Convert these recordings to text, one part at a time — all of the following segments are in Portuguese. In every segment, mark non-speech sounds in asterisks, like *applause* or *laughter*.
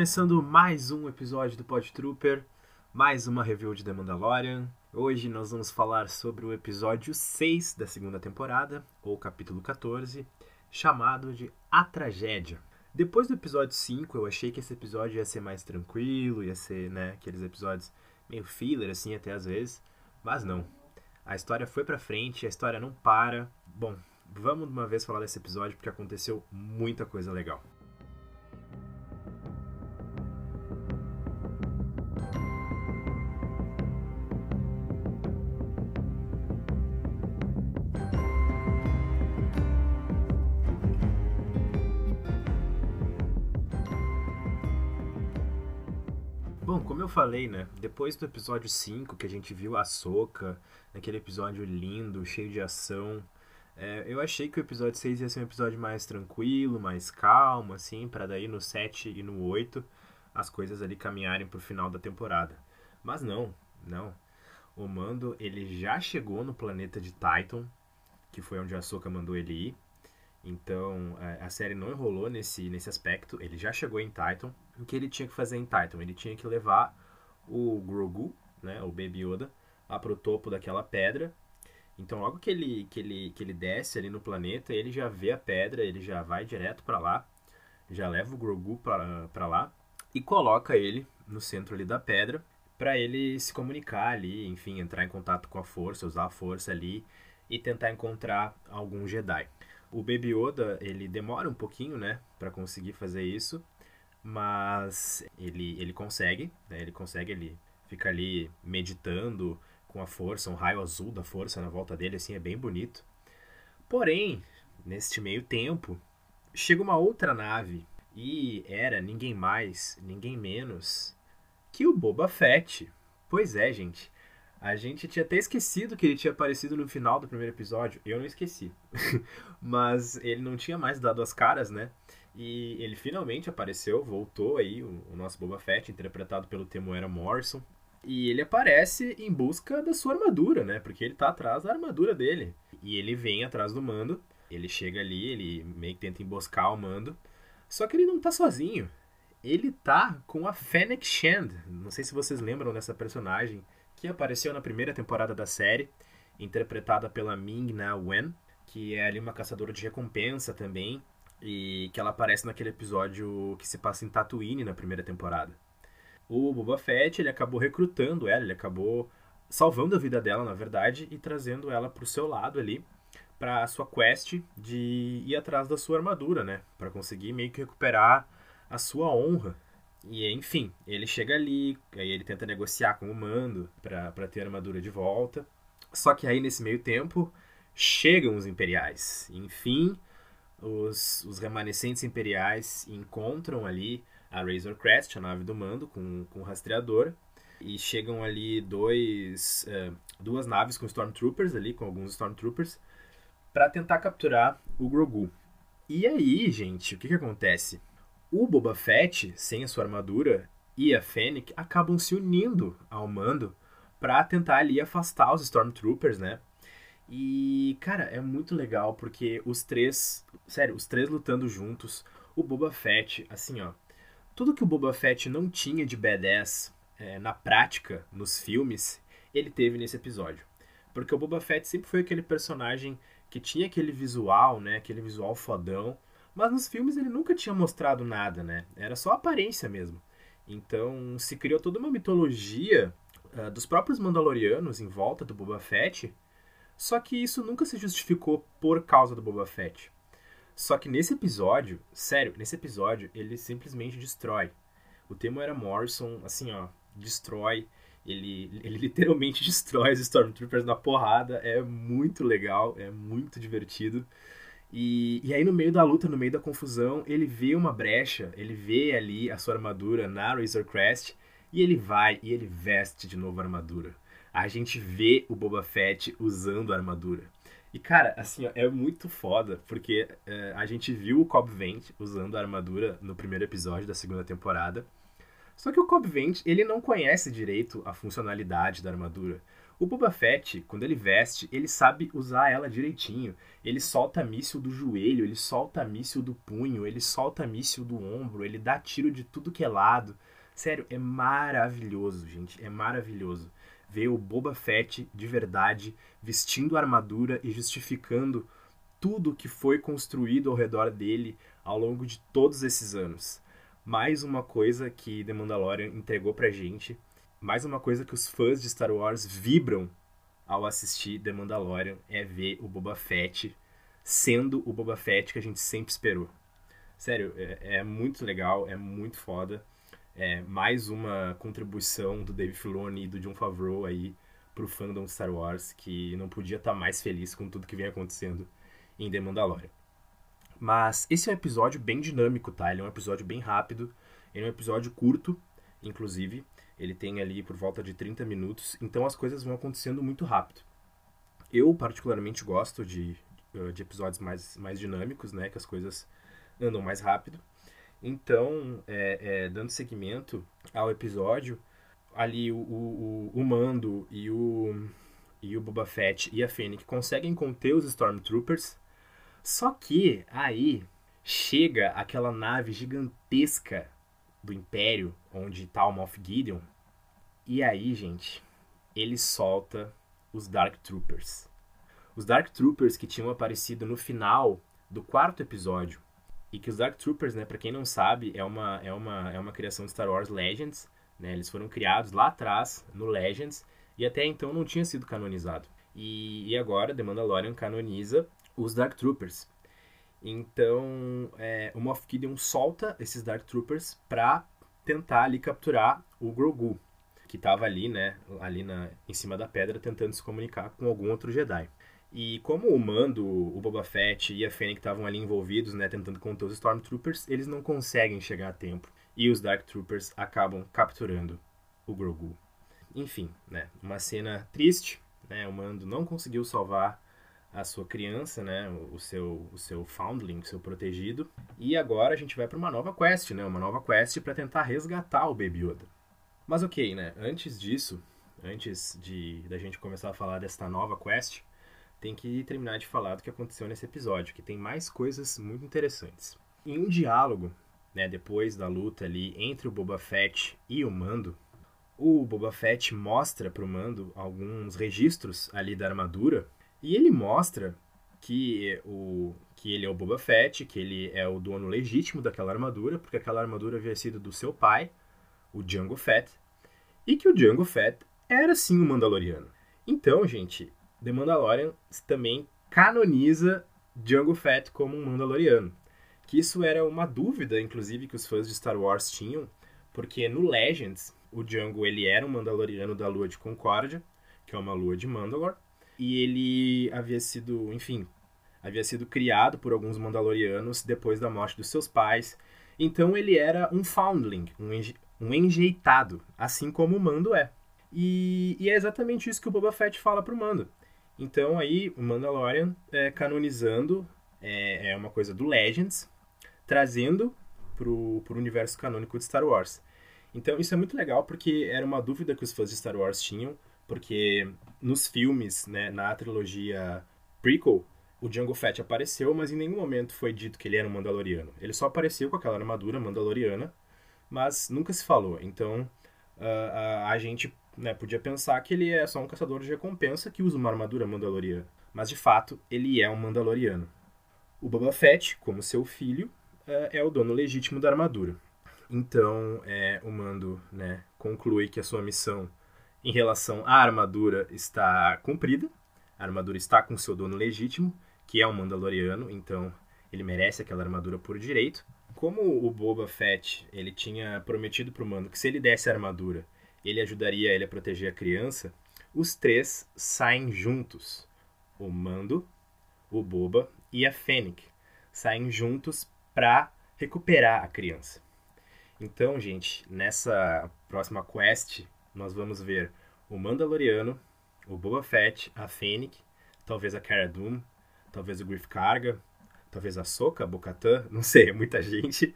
Começando mais um episódio do Pod Trooper, mais uma review de The Mandalorian. Hoje nós vamos falar sobre o episódio 6 da segunda temporada, ou capítulo 14, chamado de A Tragédia. Depois do episódio 5, eu achei que esse episódio ia ser mais tranquilo, ia ser, né, aqueles episódios meio filler assim até às vezes, mas não. A história foi pra frente, a história não para. Bom, vamos de uma vez falar desse episódio porque aconteceu muita coisa legal. Como eu falei, né? Depois do episódio 5, que a gente viu a Soca, naquele episódio lindo, cheio de ação, é, eu achei que o episódio 6 ia ser um episódio mais tranquilo, mais calmo, assim, para daí no 7 e no 8 as coisas ali caminharem pro final da temporada. Mas não, não. O Mando, ele já chegou no planeta de Titan, que foi onde a Soca mandou ele ir. Então, a série não enrolou nesse, nesse aspecto. Ele já chegou em Titan. O que ele tinha que fazer em Titan? Ele tinha que levar o Grogu, né, o Baby Yoda, lá pro topo daquela pedra. Então, logo que ele, que ele, que ele desce ali no planeta, ele já vê a pedra, ele já vai direto para lá, já leva o Grogu para lá e coloca ele no centro ali da pedra para ele se comunicar ali, enfim, entrar em contato com a força, usar a força ali e tentar encontrar algum Jedi. O Baby Yoda, ele demora um pouquinho, né, para conseguir fazer isso, mas ele, ele consegue, né, ele consegue, ele fica ali meditando com a força, um raio azul da força na volta dele, assim, é bem bonito. Porém, neste meio tempo, chega uma outra nave e era ninguém mais, ninguém menos que o Boba Fett. Pois é, gente. A gente tinha até esquecido que ele tinha aparecido no final do primeiro episódio. Eu não esqueci. *laughs* Mas ele não tinha mais dado as caras, né? E ele finalmente apareceu, voltou aí, o, o nosso Boba Fett, interpretado pelo Temuera Morrison. E ele aparece em busca da sua armadura, né? Porque ele tá atrás da armadura dele. E ele vem atrás do mando. Ele chega ali, ele meio que tenta emboscar o mando. Só que ele não tá sozinho. Ele tá com a Fennec Shand. Não sei se vocês lembram dessa personagem que apareceu na primeira temporada da série, interpretada pela Ming-Na Wen, que é ali uma caçadora de recompensa também, e que ela aparece naquele episódio que se passa em Tatooine na primeira temporada. O Boba Fett, ele acabou recrutando ela, ele acabou salvando a vida dela, na verdade, e trazendo ela pro seu lado ali, para a sua quest de ir atrás da sua armadura, né? Para conseguir meio que recuperar a sua honra. E enfim, ele chega ali, aí ele tenta negociar com o mando para ter a armadura de volta. Só que aí nesse meio tempo chegam os imperiais. Enfim, os, os remanescentes imperiais encontram ali a Razor Crest, a nave do mando, com, com o rastreador. E chegam ali dois, uh, duas naves com Stormtroopers ali, com alguns Stormtroopers, para tentar capturar o Grogu. E aí, gente, o que, que acontece? O Boba Fett, sem a sua armadura, e a Fennec acabam se unindo ao mando para tentar ali afastar os Stormtroopers, né? E, cara, é muito legal porque os três, sério, os três lutando juntos, o Boba Fett, assim, ó, tudo que o Boba Fett não tinha de badass é, na prática, nos filmes, ele teve nesse episódio. Porque o Boba Fett sempre foi aquele personagem que tinha aquele visual, né, aquele visual fodão, mas nos filmes ele nunca tinha mostrado nada, né? Era só aparência mesmo. Então se criou toda uma mitologia uh, dos próprios Mandalorianos em volta do Boba Fett, só que isso nunca se justificou por causa do Boba Fett. Só que nesse episódio, sério, nesse episódio ele simplesmente destrói. O tema era Morrison, assim, ó, destrói. Ele, ele *laughs* literalmente destrói os Stormtroopers na porrada. É muito legal, é muito divertido. E, e aí, no meio da luta, no meio da confusão, ele vê uma brecha, ele vê ali a sua armadura na Razor Crest, e ele vai e ele veste de novo a armadura. A gente vê o Boba Fett usando a armadura. E, cara, assim, ó, é muito foda, porque é, a gente viu o Cobb Vent usando a armadura no primeiro episódio da segunda temporada. Só que o Cobb Vent, ele não conhece direito a funcionalidade da armadura. O Boba Fett, quando ele veste, ele sabe usar ela direitinho. Ele solta míssil do joelho, ele solta míssil do punho, ele solta míssil do ombro, ele dá tiro de tudo que é lado. Sério, é maravilhoso, gente. É maravilhoso ver o Boba Fett de verdade vestindo armadura e justificando tudo que foi construído ao redor dele ao longo de todos esses anos. Mais uma coisa que The Mandalorian entregou pra gente mais uma coisa que os fãs de Star Wars vibram ao assistir The Mandalorian é ver o Boba Fett sendo o Boba Fett que a gente sempre esperou. Sério, é, é muito legal, é muito foda. É mais uma contribuição do Dave Filoni e do John Favreau aí pro fandom de Star Wars, que não podia estar tá mais feliz com tudo que vem acontecendo em The Mandalorian. Mas esse é um episódio bem dinâmico, tá? Ele é um episódio bem rápido, ele é um episódio curto, inclusive. Ele tem ali por volta de 30 minutos, então as coisas vão acontecendo muito rápido. Eu, particularmente, gosto de, de episódios mais, mais dinâmicos, né? Que as coisas andam mais rápido. Então, é, é, dando seguimento ao episódio, ali o, o, o, Mando e o, e o Boba Fett e a Fennec conseguem conter os Stormtroopers. Só que aí chega aquela nave gigantesca do Império, onde tá o Moff Gideon. E aí, gente, ele solta os Dark Troopers. Os Dark Troopers que tinham aparecido no final do quarto episódio. E que os Dark Troopers, né, para quem não sabe, é uma, é, uma, é uma criação de Star Wars Legends. Né? Eles foram criados lá atrás, no Legends, e até então não tinha sido canonizado. E, e agora The Mandalorian canoniza os Dark Troopers. Então, é, o Moff Gideon solta esses Dark Troopers para tentar ali capturar o Grogu, que estava ali, né, ali na, em cima da pedra tentando se comunicar com algum outro Jedi. E como o Mando, o Boba Fett e a Fennec estavam ali envolvidos, né, tentando conter os Stormtroopers, eles não conseguem chegar a tempo e os Dark Troopers acabam capturando o Grogu. Enfim, né, uma cena triste, né, o Mando não conseguiu salvar a sua criança, né, o seu, o seu foundling, o seu protegido. E agora a gente vai para uma nova quest, né, uma nova quest para tentar resgatar o Baby Yoda. Mas ok, né, antes disso, antes de da gente começar a falar desta nova quest, tem que terminar de falar do que aconteceu nesse episódio, que tem mais coisas muito interessantes. Em um diálogo, né, depois da luta ali entre o Boba Fett e o Mando, o Boba Fett mostra para o Mando alguns registros ali da armadura e ele mostra que, o, que ele é o Boba Fett, que ele é o dono legítimo daquela armadura, porque aquela armadura havia sido do seu pai, o Django Fett, e que o Django Fett era sim um Mandaloriano. Então, gente, The Mandalorian também canoniza Django Fett como um Mandaloriano. Que isso era uma dúvida, inclusive, que os fãs de Star Wars tinham, porque no Legends, o Django ele era um Mandaloriano da Lua de Concórdia, que é uma lua de Mandalore, e ele havia sido, enfim, havia sido criado por alguns Mandalorianos depois da morte dos seus pais. Então ele era um foundling, um, um enjeitado, assim como o Mando é. E, e, é exatamente isso que o Boba Fett fala pro Mando. Então aí o Mandalorian é, canonizando é, é, uma coisa do Legends, trazendo pro, pro universo canônico de Star Wars. Então isso é muito legal porque era uma dúvida que os fãs de Star Wars tinham porque nos filmes, né, na trilogia prequel, o Django Fett apareceu, mas em nenhum momento foi dito que ele era um Mandaloriano. Ele só apareceu com aquela armadura Mandaloriana, mas nunca se falou. Então, uh, a, a gente né, podia pensar que ele é só um caçador de recompensa que usa uma armadura Mandaloriana. Mas, de fato, ele é um Mandaloriano. O Boba Fett, como seu filho, uh, é o dono legítimo da armadura. Então, é, o Mando né, conclui que a sua missão em relação à armadura está cumprida. A armadura está com seu dono legítimo, que é um Mandaloriano, então ele merece aquela armadura por direito. Como o Boba Fett ele tinha prometido para o Mando que se ele desse a armadura, ele ajudaria ele a proteger a criança, os três saem juntos. O Mando, o Boba e a Fennec saem juntos para recuperar a criança. Então, gente, nessa próxima quest nós vamos ver o Mandaloriano, o Boba Fett, a Fennec, talvez a Cara Dune, talvez o Griff Karga, talvez a Soka, a Bocatan, *laughs* não sei, é muita gente,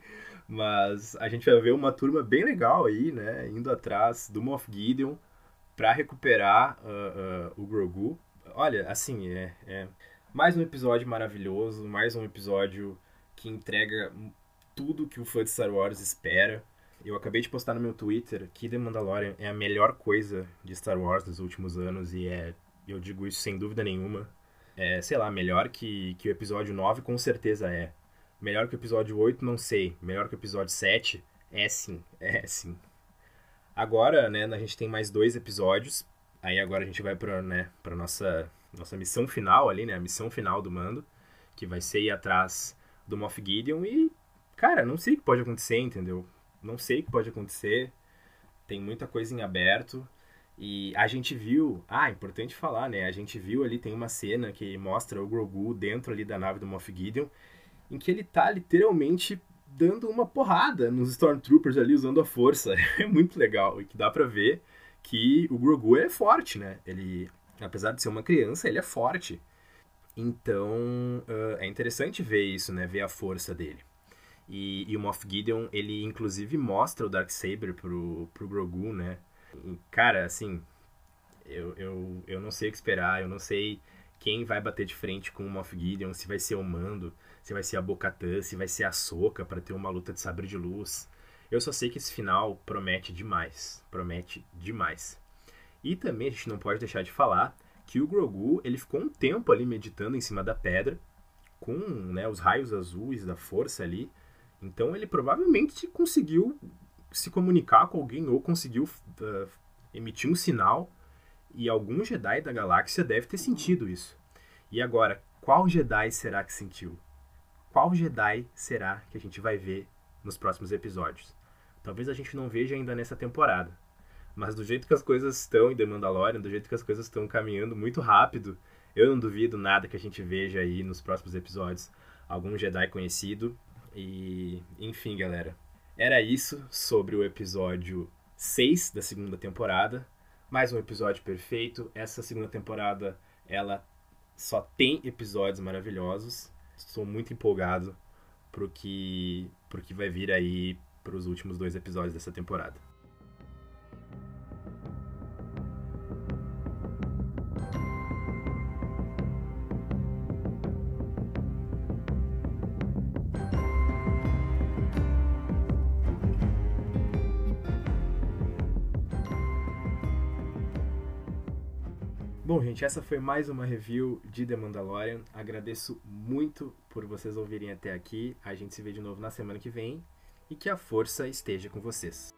mas a gente vai ver uma turma bem legal aí, né, indo atrás do Moff Gideon para recuperar uh, uh, o Grogu. Olha, assim, é, é mais um episódio maravilhoso, mais um episódio que entrega tudo que o fã de Star Wars espera. Eu acabei de postar no meu Twitter que The Mandalorian é a melhor coisa de Star Wars nos últimos anos e é, eu digo isso sem dúvida nenhuma. É, sei lá, melhor que, que o episódio 9 com certeza é. Melhor que o episódio 8, não sei. Melhor que o episódio 7, é sim, é sim. Agora, né, a gente tem mais dois episódios. Aí agora a gente vai para né, pra nossa, nossa missão final ali, né? A missão final do mando. Que vai ser ir atrás do Moff Gideon e... Cara, não sei o que pode acontecer, entendeu? Não sei o que pode acontecer. Tem muita coisa em aberto. E a gente viu... Ah, importante falar, né? A gente viu ali, tem uma cena que mostra o Grogu dentro ali da nave do Moff Gideon. Em que ele tá literalmente dando uma porrada nos Stormtroopers ali usando a força. *laughs* É muito legal e que dá pra ver que o Grogu é forte, né? Ele, apesar de ser uma criança, ele é forte. Então, uh, é interessante ver isso, né? Ver a força dele. E, e o Moff Gideon, ele inclusive mostra o Darksaber pro, pro Grogu, né? E, cara, assim, eu, eu, eu não sei o que esperar, eu não sei quem vai bater de frente com o Moff Gideon, se vai ser o Mando, se vai ser a Bocatã, se vai ser a Soca para ter uma luta de sabre de luz. Eu só sei que esse final promete demais, promete demais. E também a gente não pode deixar de falar que o Grogu, ele ficou um tempo ali meditando em cima da pedra, com né, os raios azuis da força ali. Então ele provavelmente conseguiu se comunicar com alguém ou conseguiu uh, emitir um sinal. E algum Jedi da galáxia deve ter sentido isso. E agora, qual Jedi será que sentiu? qual Jedi será que a gente vai ver nos próximos episódios. Talvez a gente não veja ainda nessa temporada. Mas do jeito que as coisas estão em The Mandalorian, do jeito que as coisas estão caminhando muito rápido, eu não duvido nada que a gente veja aí nos próximos episódios algum Jedi conhecido. E, enfim, galera. Era isso sobre o episódio 6 da segunda temporada. Mais um episódio perfeito. Essa segunda temporada, ela só tem episódios maravilhosos. Estou muito empolgado pro que, pro que vai vir aí pros últimos dois episódios dessa temporada. Bom, gente, essa foi mais uma review de The Mandalorian. Agradeço muito por vocês ouvirem até aqui. A gente se vê de novo na semana que vem e que a força esteja com vocês.